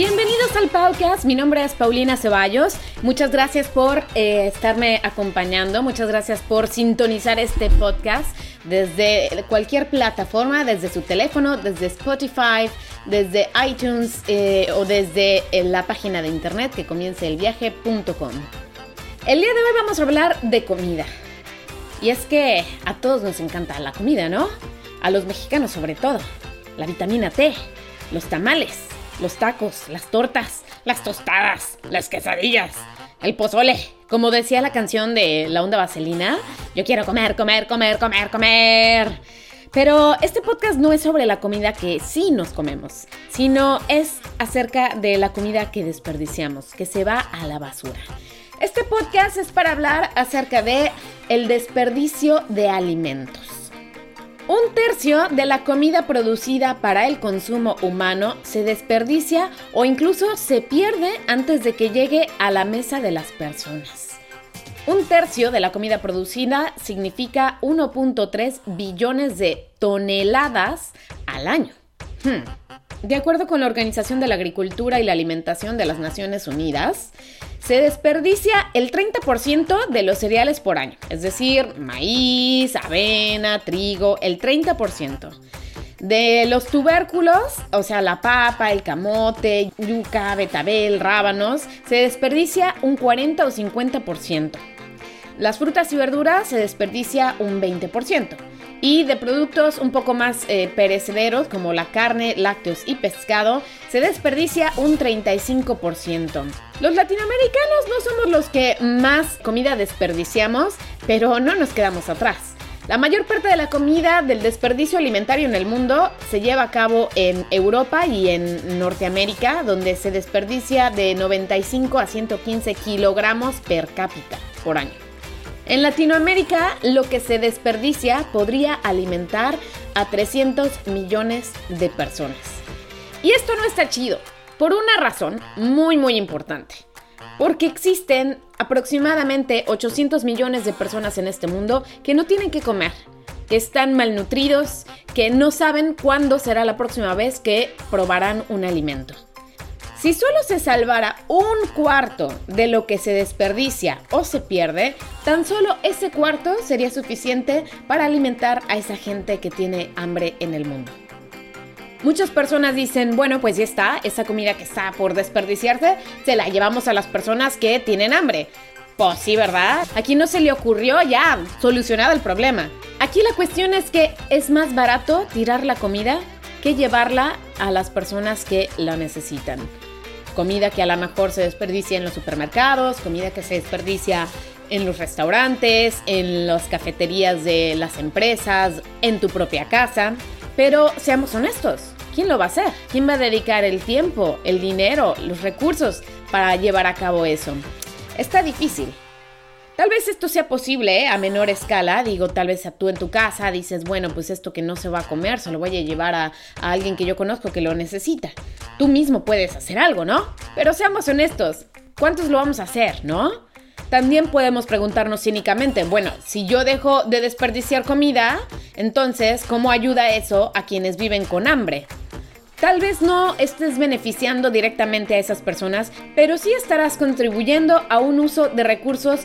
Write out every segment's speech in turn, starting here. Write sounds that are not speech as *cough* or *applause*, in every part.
Bienvenidos al podcast, mi nombre es Paulina Ceballos. Muchas gracias por eh, estarme acompañando, muchas gracias por sintonizar este podcast desde cualquier plataforma, desde su teléfono, desde Spotify, desde iTunes eh, o desde eh, la página de internet que comience el viaje.com. El día de hoy vamos a hablar de comida. Y es que a todos nos encanta la comida, ¿no? A los mexicanos sobre todo. La vitamina T, los tamales, los tacos, las tortas, las tostadas, las quesadillas, el pozole. Como decía la canción de La Onda Vaselina, yo quiero comer, comer, comer, comer, comer. Pero este podcast no es sobre la comida que sí nos comemos, sino es acerca de la comida que desperdiciamos, que se va a la basura. Este podcast es para hablar acerca de el desperdicio de alimentos. Un tercio de la comida producida para el consumo humano se desperdicia o incluso se pierde antes de que llegue a la mesa de las personas. Un tercio de la comida producida significa 1.3 billones de toneladas al año. Hmm. De acuerdo con la Organización de la Agricultura y la Alimentación de las Naciones Unidas, se desperdicia el 30% de los cereales por año, es decir, maíz, avena, trigo, el 30%. De los tubérculos, o sea, la papa, el camote, yuca, betabel, rábanos, se desperdicia un 40 o 50%. Las frutas y verduras se desperdicia un 20%. Y de productos un poco más eh, perecederos como la carne, lácteos y pescado, se desperdicia un 35%. Los latinoamericanos no somos los que más comida desperdiciamos, pero no nos quedamos atrás. La mayor parte de la comida del desperdicio alimentario en el mundo se lleva a cabo en Europa y en Norteamérica, donde se desperdicia de 95 a 115 kilogramos per cápita por año. En Latinoamérica, lo que se desperdicia podría alimentar a 300 millones de personas. Y esto no está chido, por una razón muy muy importante. Porque existen aproximadamente 800 millones de personas en este mundo que no tienen que comer, que están malnutridos, que no saben cuándo será la próxima vez que probarán un alimento. Si solo se salvara un cuarto de lo que se desperdicia o se pierde, tan solo ese cuarto sería suficiente para alimentar a esa gente que tiene hambre en el mundo. Muchas personas dicen, bueno, pues ya está, esa comida que está por desperdiciarse, se la llevamos a las personas que tienen hambre. Pues sí, ¿verdad? Aquí no se le ocurrió ya, solucionado el problema. Aquí la cuestión es que es más barato tirar la comida que llevarla a las personas que la necesitan comida que a lo mejor se desperdicia en los supermercados, comida que se desperdicia en los restaurantes, en las cafeterías de las empresas, en tu propia casa. Pero seamos honestos, ¿quién lo va a hacer? ¿Quién va a dedicar el tiempo, el dinero, los recursos para llevar a cabo eso? Está difícil. Tal vez esto sea posible ¿eh? a menor escala, digo, tal vez tú en tu casa dices, bueno, pues esto que no se va a comer, se lo voy a llevar a, a alguien que yo conozco que lo necesita. Tú mismo puedes hacer algo, ¿no? Pero seamos honestos, ¿cuántos lo vamos a hacer, no? También podemos preguntarnos cínicamente, bueno, si yo dejo de desperdiciar comida, entonces, ¿cómo ayuda eso a quienes viven con hambre? Tal vez no estés beneficiando directamente a esas personas, pero sí estarás contribuyendo a un uso de recursos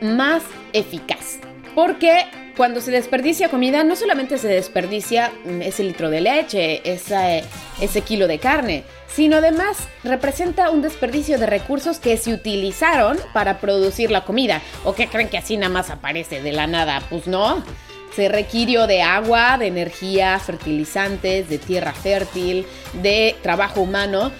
más eficaz. Porque cuando se desperdicia comida, no solamente se desperdicia mm, ese litro de leche, ese, ese kilo de carne, sino además representa un desperdicio de recursos que se utilizaron para producir la comida. ¿O que creen que así nada más aparece de la nada? Pues no. Se requirió de agua, de energía, fertilizantes, de tierra fértil, de trabajo humano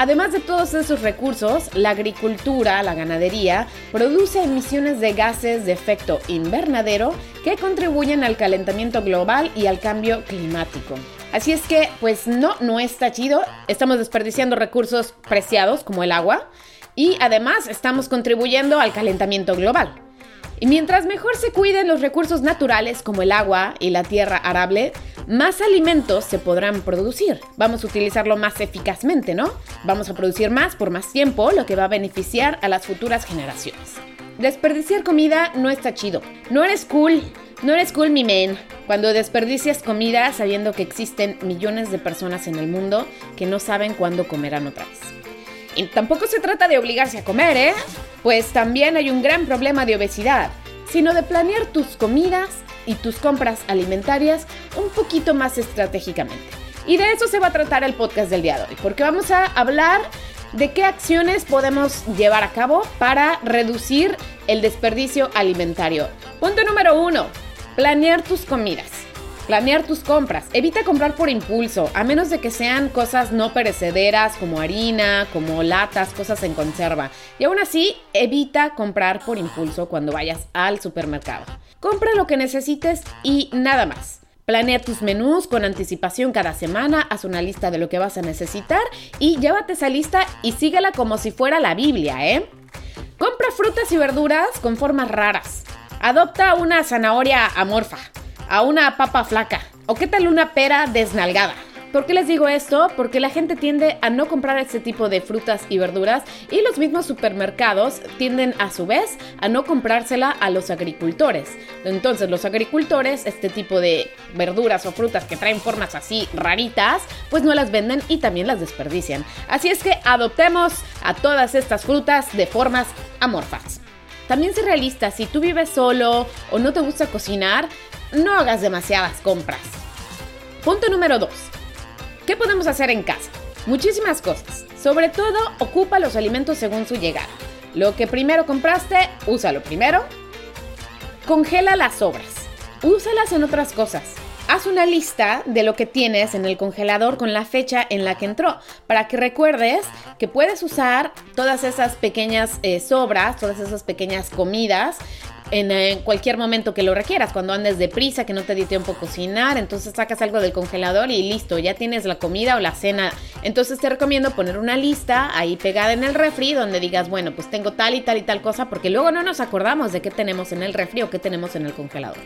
Además de todos esos recursos, la agricultura, la ganadería, produce emisiones de gases de efecto invernadero que contribuyen al calentamiento global y al cambio climático. Así es que, pues no, no está chido. Estamos desperdiciando recursos preciados como el agua y además estamos contribuyendo al calentamiento global. Y mientras mejor se cuiden los recursos naturales como el agua y la tierra arable, más alimentos se podrán producir. Vamos a utilizarlo más eficazmente, ¿no? Vamos a producir más por más tiempo, lo que va a beneficiar a las futuras generaciones. Desperdiciar comida no está chido. No eres cool. No eres cool, mi men. Cuando desperdicias comida sabiendo que existen millones de personas en el mundo que no saben cuándo comerán otra vez. Y tampoco se trata de obligarse a comer, ¿eh? Pues también hay un gran problema de obesidad, sino de planear tus comidas y tus compras alimentarias un poquito más estratégicamente. Y de eso se va a tratar el podcast del día de hoy, porque vamos a hablar de qué acciones podemos llevar a cabo para reducir el desperdicio alimentario. Punto número uno, planear tus comidas. Planear tus compras. Evita comprar por impulso, a menos de que sean cosas no perecederas como harina, como latas, cosas en conserva. Y aún así, evita comprar por impulso cuando vayas al supermercado. Compra lo que necesites y nada más. Planea tus menús con anticipación cada semana, haz una lista de lo que vas a necesitar y llévate esa lista y síguela como si fuera la Biblia, ¿eh? Compra frutas y verduras con formas raras. Adopta una zanahoria amorfa a una papa flaca? ¿O qué tal una pera desnalgada? ¿Por qué les digo esto? Porque la gente tiende a no comprar este tipo de frutas y verduras y los mismos supermercados tienden a su vez a no comprársela a los agricultores. Entonces los agricultores, este tipo de verduras o frutas que traen formas así raritas, pues no las venden y también las desperdician. Así es que adoptemos a todas estas frutas de formas amorfas. También sé realista, si tú vives solo o no te gusta cocinar, no hagas demasiadas compras. Punto número 2. ¿Qué podemos hacer en casa? Muchísimas cosas. Sobre todo, ocupa los alimentos según su llegada. Lo que primero compraste, úsalo primero. Congela las sobras. Úsalas en otras cosas. Haz una lista de lo que tienes en el congelador con la fecha en la que entró, para que recuerdes que puedes usar todas esas pequeñas eh, sobras, todas esas pequeñas comidas en, cualquier momento que lo requieras, cuando andes deprisa, que no te di tiempo a cocinar, entonces sacas algo del congelador y listo, ya tienes la comida o la cena. Entonces te recomiendo poner una lista ahí pegada en el refri donde digas, bueno, pues tengo tal y tal y tal cosa, porque luego no nos acordamos de qué tenemos en el refri o qué tenemos en el congelador.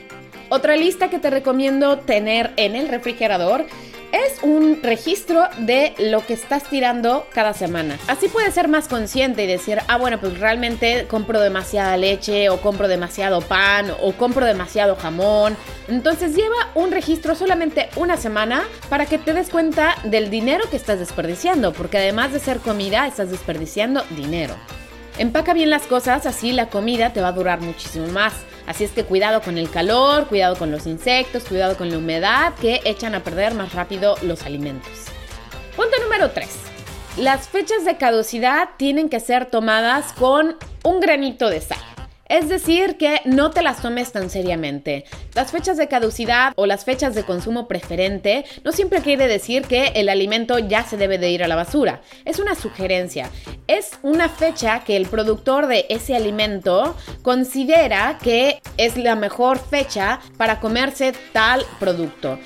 Otra lista que te recomiendo tener en el refrigerador es un registro de lo que estás tirando cada semana. Así puedes ser más consciente y decir, ah, bueno, pues realmente compro demasiada leche o compro demasiado pan o compro demasiado jamón. Entonces lleva un registro solamente una semana para que te des cuenta del dinero que estás desperdiciando, porque además de ser comida, estás desperdiciando dinero. Empaca bien las cosas, así la comida te va a durar muchísimo más. Así es que cuidado con el calor, cuidado con los insectos, cuidado con la humedad que echan a perder más rápido los alimentos. Punto número 3. Las fechas de caducidad tienen que ser tomadas con un granito de sal. Es decir, que no te las tomes tan seriamente. Las fechas de caducidad o las fechas de consumo preferente no siempre quiere decir que el alimento ya se debe de ir a la basura. Es una sugerencia. Es una fecha que el productor de ese alimento considera que es la mejor fecha para comerse tal producto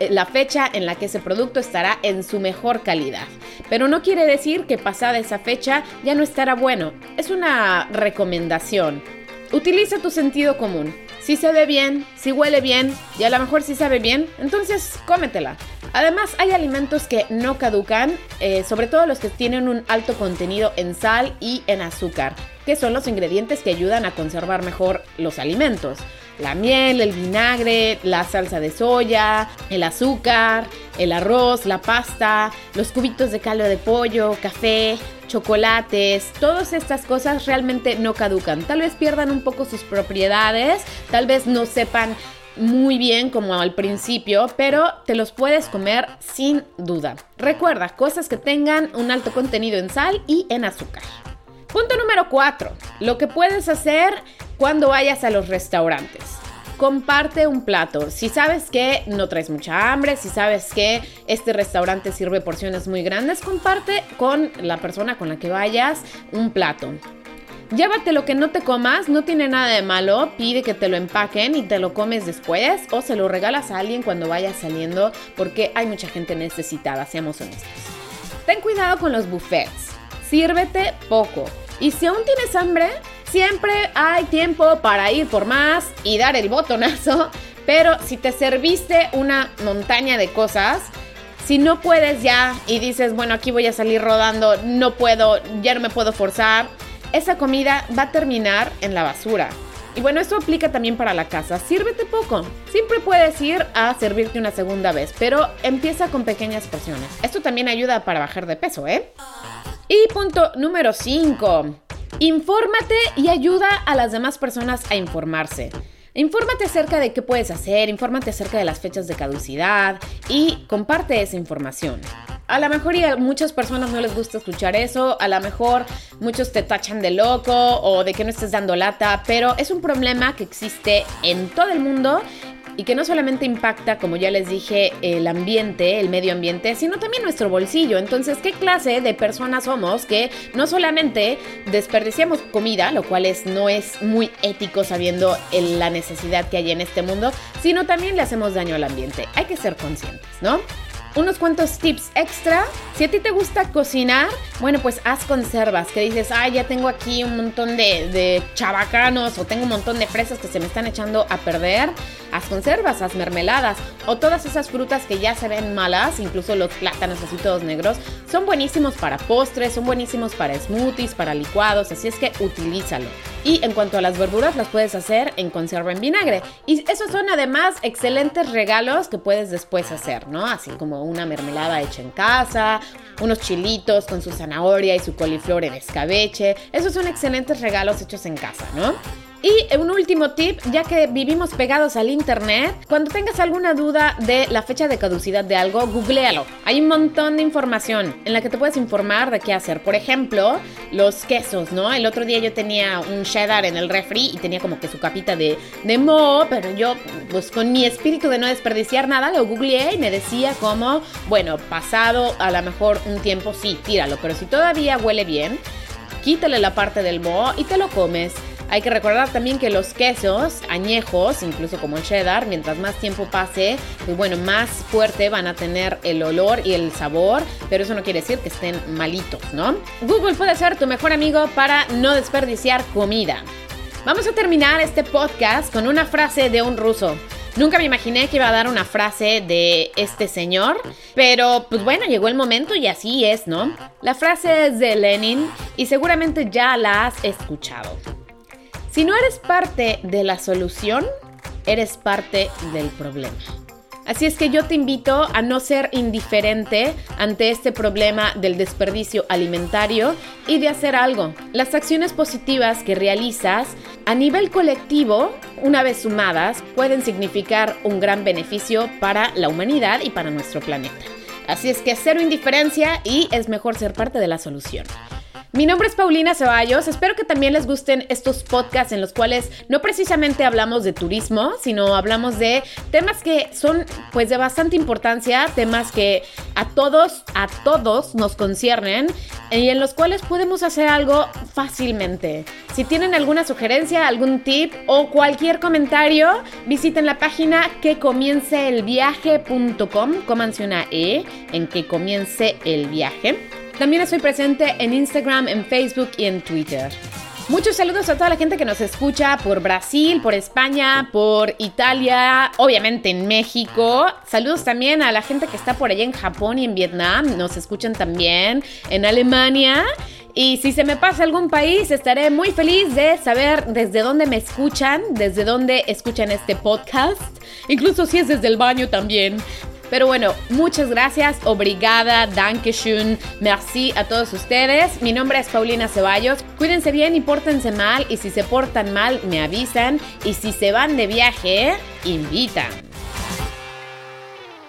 eh, la fecha en la que ese producto estará en su mejor calidad. Pero no quiere decir que pasada esa fecha ya no estará bueno. Es una recomendación. Utiliza tu sentido común. Si se ve bien, si huele bien y a lo mejor si sabe bien, entonces cómetela. Además hay alimentos que no caducan, eh, sobre todo los que tienen un alto contenido en sal y en azúcar, que son los ingredientes que ayudan a conservar mejor los alimentos la miel, el vinagre, la salsa de soya, el azúcar, el arroz, la pasta, los cubitos de caldo de pollo, café, chocolates, todas estas cosas realmente no caducan. Tal vez pierdan un poco sus propiedades, tal vez no sepan muy bien como al principio, pero te los puedes comer sin duda. Recuerda, cosas que tengan un alto contenido en sal y en azúcar. Punto número 4. Lo que puedes hacer cuando vayas a los restaurantes. Comparte un plato. Si sabes que no traes mucha hambre, si sabes que este restaurante sirve porciones muy grandes, comparte con la persona con la que vayas un plato. Llévate lo que no te comas, no tiene nada de malo, pide que te lo empaquen y te lo comes después o se lo regalas a alguien cuando vayas saliendo porque hay mucha gente necesitada, seamos honestos. Ten cuidado con los buffets, sírvete poco y si aún tienes hambre, siempre hay tiempo para ir por más y dar el botonazo, *laughs* pero si te serviste una montaña de cosas, si no puedes ya y dices, bueno, aquí voy a salir rodando, no puedo, ya no me puedo forzar, esa comida va a terminar en la basura. Y bueno, esto aplica también para la casa. Sírvete poco. Siempre puedes ir a servirte una segunda vez, pero empieza con pequeñas porciones. Esto también ayuda para bajar de peso, ¿eh? Y punto número 5. Infórmate y ayuda a las demás personas a informarse. Infórmate acerca de qué puedes hacer, infórmate acerca de las fechas de caducidad y comparte esa información. A lo mejor a muchas personas no les gusta escuchar eso, a lo mejor muchos te tachan de loco o de que no estés dando lata, pero es un problema que existe en todo el mundo y que no solamente impacta, como ya les dije, el ambiente, el medio ambiente, sino también nuestro bolsillo. Entonces, ¿qué clase de personas somos que no solamente desperdiciamos comida, lo cual es, no es muy ético sabiendo la necesidad que hay en este mundo, sino también le hacemos daño al ambiente? Hay que ser conscientes, ¿no? Unos cuantos tips extra. Si a ti te gusta cocinar, bueno, pues haz conservas. Que dices, ay, ya tengo aquí un montón de, de chabacanos o tengo un montón de fresas que se me están echando a perder. Haz conservas, haz mermeladas o todas esas frutas que ya se ven malas, incluso los plátanos así todos negros, son buenísimos para postres, son buenísimos para smoothies, para licuados, así es que utilízalo. Y en cuanto a las verduras, las puedes hacer en conserva en vinagre. Y esos son además excelentes regalos que puedes después hacer, ¿no? Así como una mermelada hecha en casa, unos chilitos con su zanahoria y su coliflor en escabeche. Esos son excelentes regalos hechos en casa, ¿no? Y un último tip, ya que vivimos pegados al internet, cuando tengas alguna duda de la fecha de caducidad de algo, googlealo. Hay un montón de información en la que te puedes informar de qué hacer. Por ejemplo, los quesos, ¿no? El otro día yo tenía un cheddar en el refri y tenía como que su capita de, de mo, pero yo, pues con mi espíritu de no desperdiciar nada, lo googleé y me decía como, bueno, pasado a lo mejor un tiempo, sí, tíralo, pero si todavía huele bien, quítale la parte del mo y te lo comes. Hay que recordar también que los quesos añejos, incluso como el cheddar, mientras más tiempo pase, pues bueno, más fuerte van a tener el olor y el sabor, pero eso no quiere decir que estén malitos, ¿no? Google puede ser tu mejor amigo para no desperdiciar comida. Vamos a terminar este podcast con una frase de un ruso. Nunca me imaginé que iba a dar una frase de este señor, pero pues bueno, llegó el momento y así es, ¿no? La frase es de Lenin y seguramente ya la has escuchado. Si no eres parte de la solución, eres parte del problema. Así es que yo te invito a no ser indiferente ante este problema del desperdicio alimentario y de hacer algo. Las acciones positivas que realizas a nivel colectivo, una vez sumadas, pueden significar un gran beneficio para la humanidad y para nuestro planeta. Así es que cero indiferencia y es mejor ser parte de la solución. Mi nombre es Paulina Ceballos. Espero que también les gusten estos podcasts en los cuales no precisamente hablamos de turismo, sino hablamos de temas que son pues de bastante importancia, temas que a todos, a todos nos conciernen y en los cuales podemos hacer algo fácilmente. Si tienen alguna sugerencia, algún tip o cualquier comentario, visiten la página que comience el viaje.com, cómanse una E en que comience el viaje. También estoy presente en Instagram, en Facebook y en Twitter. Muchos saludos a toda la gente que nos escucha por Brasil, por España, por Italia, obviamente en México. Saludos también a la gente que está por allá en Japón y en Vietnam. Nos escuchan también en Alemania. Y si se me pasa algún país, estaré muy feliz de saber desde dónde me escuchan, desde dónde escuchan este podcast. Incluso si es desde el baño también. Pero bueno, muchas gracias, obrigada, dankeschön, merci a todos ustedes. Mi nombre es Paulina Ceballos. Cuídense bien y pórtense mal. Y si se portan mal, me avisan. Y si se van de viaje, invitan.